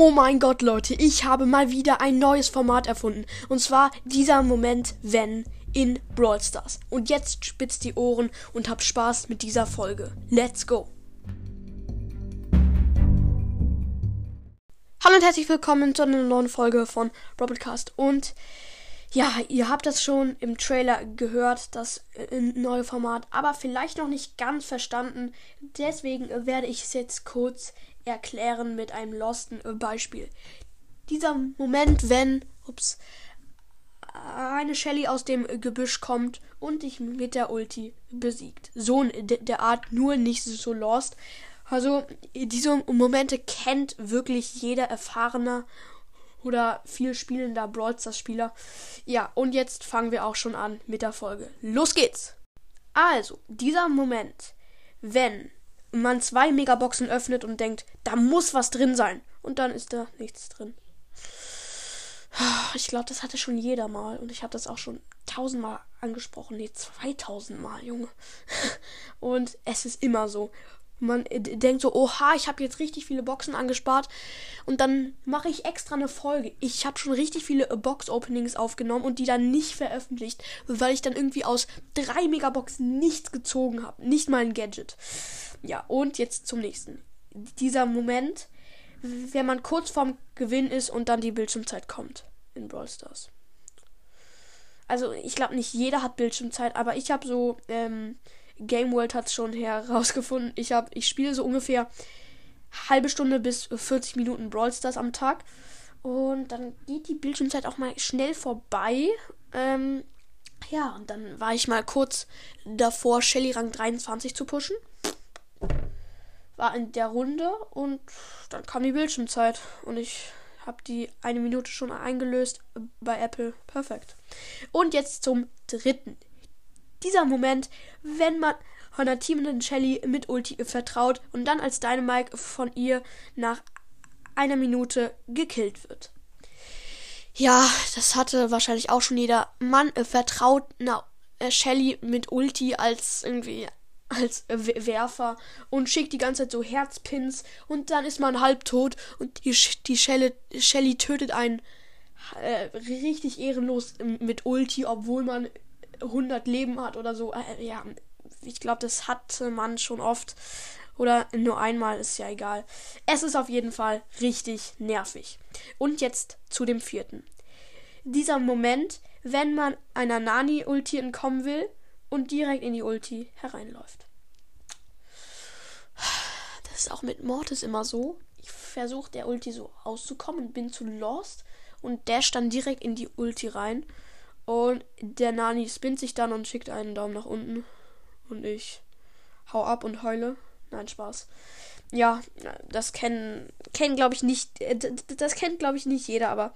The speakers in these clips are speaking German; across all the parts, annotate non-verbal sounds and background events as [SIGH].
Oh mein Gott, Leute, ich habe mal wieder ein neues Format erfunden. Und zwar dieser Moment, wenn in Brawl Stars. Und jetzt spitzt die Ohren und habt Spaß mit dieser Folge. Let's go! Hallo und herzlich willkommen zu einer neuen Folge von Broadcast. Und ja, ihr habt das schon im Trailer gehört, das äh, neue Format, aber vielleicht noch nicht ganz verstanden. Deswegen werde ich es jetzt kurz erklären mit einem losten äh, Beispiel. Dieser Moment, wenn, ups, eine Shelly aus dem Gebüsch kommt und dich mit der Ulti besiegt. So der Art, nur nicht so lost. Also, diese Momente kennt wirklich jeder erfahrene oder viel spielender Brawl Stars Spieler. Ja, und jetzt fangen wir auch schon an mit der Folge. Los geht's! Also, dieser Moment, wenn man zwei Megaboxen öffnet und denkt, da muss was drin sein. Und dann ist da nichts drin. Ich glaube, das hatte schon jeder mal. Und ich habe das auch schon tausendmal angesprochen. Nee, zweitausendmal, Junge. [LAUGHS] Und es ist immer so. Man denkt so, oha, ich habe jetzt richtig viele Boxen angespart. Und dann mache ich extra eine Folge. Ich habe schon richtig viele Box-Openings aufgenommen und die dann nicht veröffentlicht, weil ich dann irgendwie aus drei Megaboxen nichts gezogen habe. Nicht mal ein Gadget. Ja, und jetzt zum nächsten. Dieser Moment, wenn man kurz vorm Gewinn ist und dann die Bildschirmzeit kommt in Brawl Stars. Also ich glaube nicht jeder hat Bildschirmzeit, aber ich habe so ähm, Game World hat es schon herausgefunden. [LAUGHS] Ich ich spiele so ungefähr halbe Stunde bis 40 Minuten Brawl Stars am Tag und dann geht die Bildschirmzeit auch mal schnell vorbei. Ähm, ja, und dann war ich mal kurz davor, Shelly Rang 23 zu pushen war in der Runde und dann kam die Bildschirmzeit und ich habe die eine Minute schon eingelöst bei Apple. Perfekt. Und jetzt zum dritten. Dieser Moment, wenn man einer teamenden Shelly mit Ulti vertraut und dann als Dynamite von ihr nach einer Minute gekillt wird. Ja, das hatte wahrscheinlich auch schon jeder. Man vertraut einer Shelly mit Ulti als irgendwie als Werfer und schickt die ganze Zeit so Herzpins und dann ist man halbtot und die, die Schelle, Shelly tötet einen äh, richtig ehrenlos mit Ulti, obwohl man 100 Leben hat oder so. Äh, ja, ich glaube, das hatte man schon oft oder nur einmal, ist ja egal. Es ist auf jeden Fall richtig nervig. Und jetzt zu dem vierten. Dieser Moment, wenn man einer Nani-Ulti entkommen will und direkt in die Ulti hereinläuft. Das ist auch mit Mortis immer so. Ich versuche der Ulti so auszukommen, bin zu lost und dash dann direkt in die Ulti rein. Und der Nani spinnt sich dann und schickt einen Daumen nach unten. Und ich hau ab und heule. Nein, Spaß. Ja, das kennen, kennen glaube ich nicht, äh, das kennt glaube ich nicht jeder, aber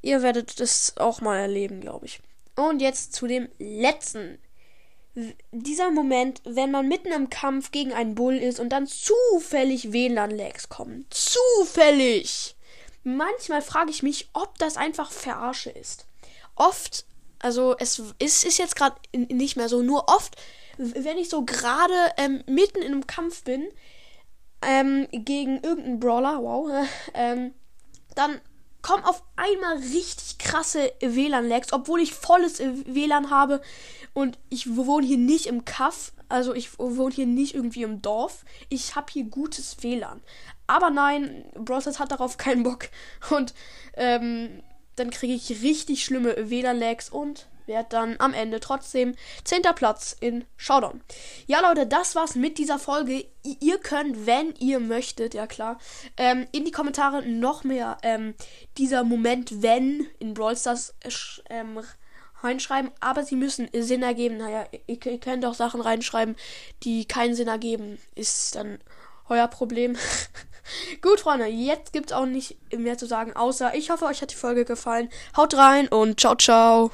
ihr werdet das auch mal erleben, glaube ich. Und jetzt zu dem letzten. Dieser Moment, wenn man mitten im Kampf gegen einen Bull ist und dann zufällig WLAN-Lags kommen. Zufällig! Manchmal frage ich mich, ob das einfach Verarsche ist. Oft, also es ist, ist jetzt gerade nicht mehr so, nur oft, wenn ich so gerade ähm, mitten in einem Kampf bin, ähm, gegen irgendeinen Brawler, wow, [LAUGHS] ähm, dann kommen auf einmal richtig krasse WLAN-Lags, obwohl ich volles WLAN habe und ich wohne hier nicht im Kaff, also ich wohne hier nicht irgendwie im Dorf. Ich habe hier gutes WLAN. Aber nein, Browsers hat darauf keinen Bock und ähm, dann kriege ich richtig schlimme WLAN-Lags und werde dann am Ende trotzdem 10. Platz in Showdown. Ja, Leute, das war's mit dieser Folge. Ihr könnt, wenn ihr möchtet, ja klar, ähm, in die Kommentare noch mehr ähm, dieser Moment, wenn in Brawl Stars äh, ähm, reinschreiben, aber sie müssen Sinn ergeben. Naja, ihr, ihr könnt auch Sachen reinschreiben, die keinen Sinn ergeben. Ist dann euer Problem. [LAUGHS] Gut, Freunde, jetzt gibt's auch nicht mehr zu sagen, außer ich hoffe, euch hat die Folge gefallen. Haut rein und ciao, ciao.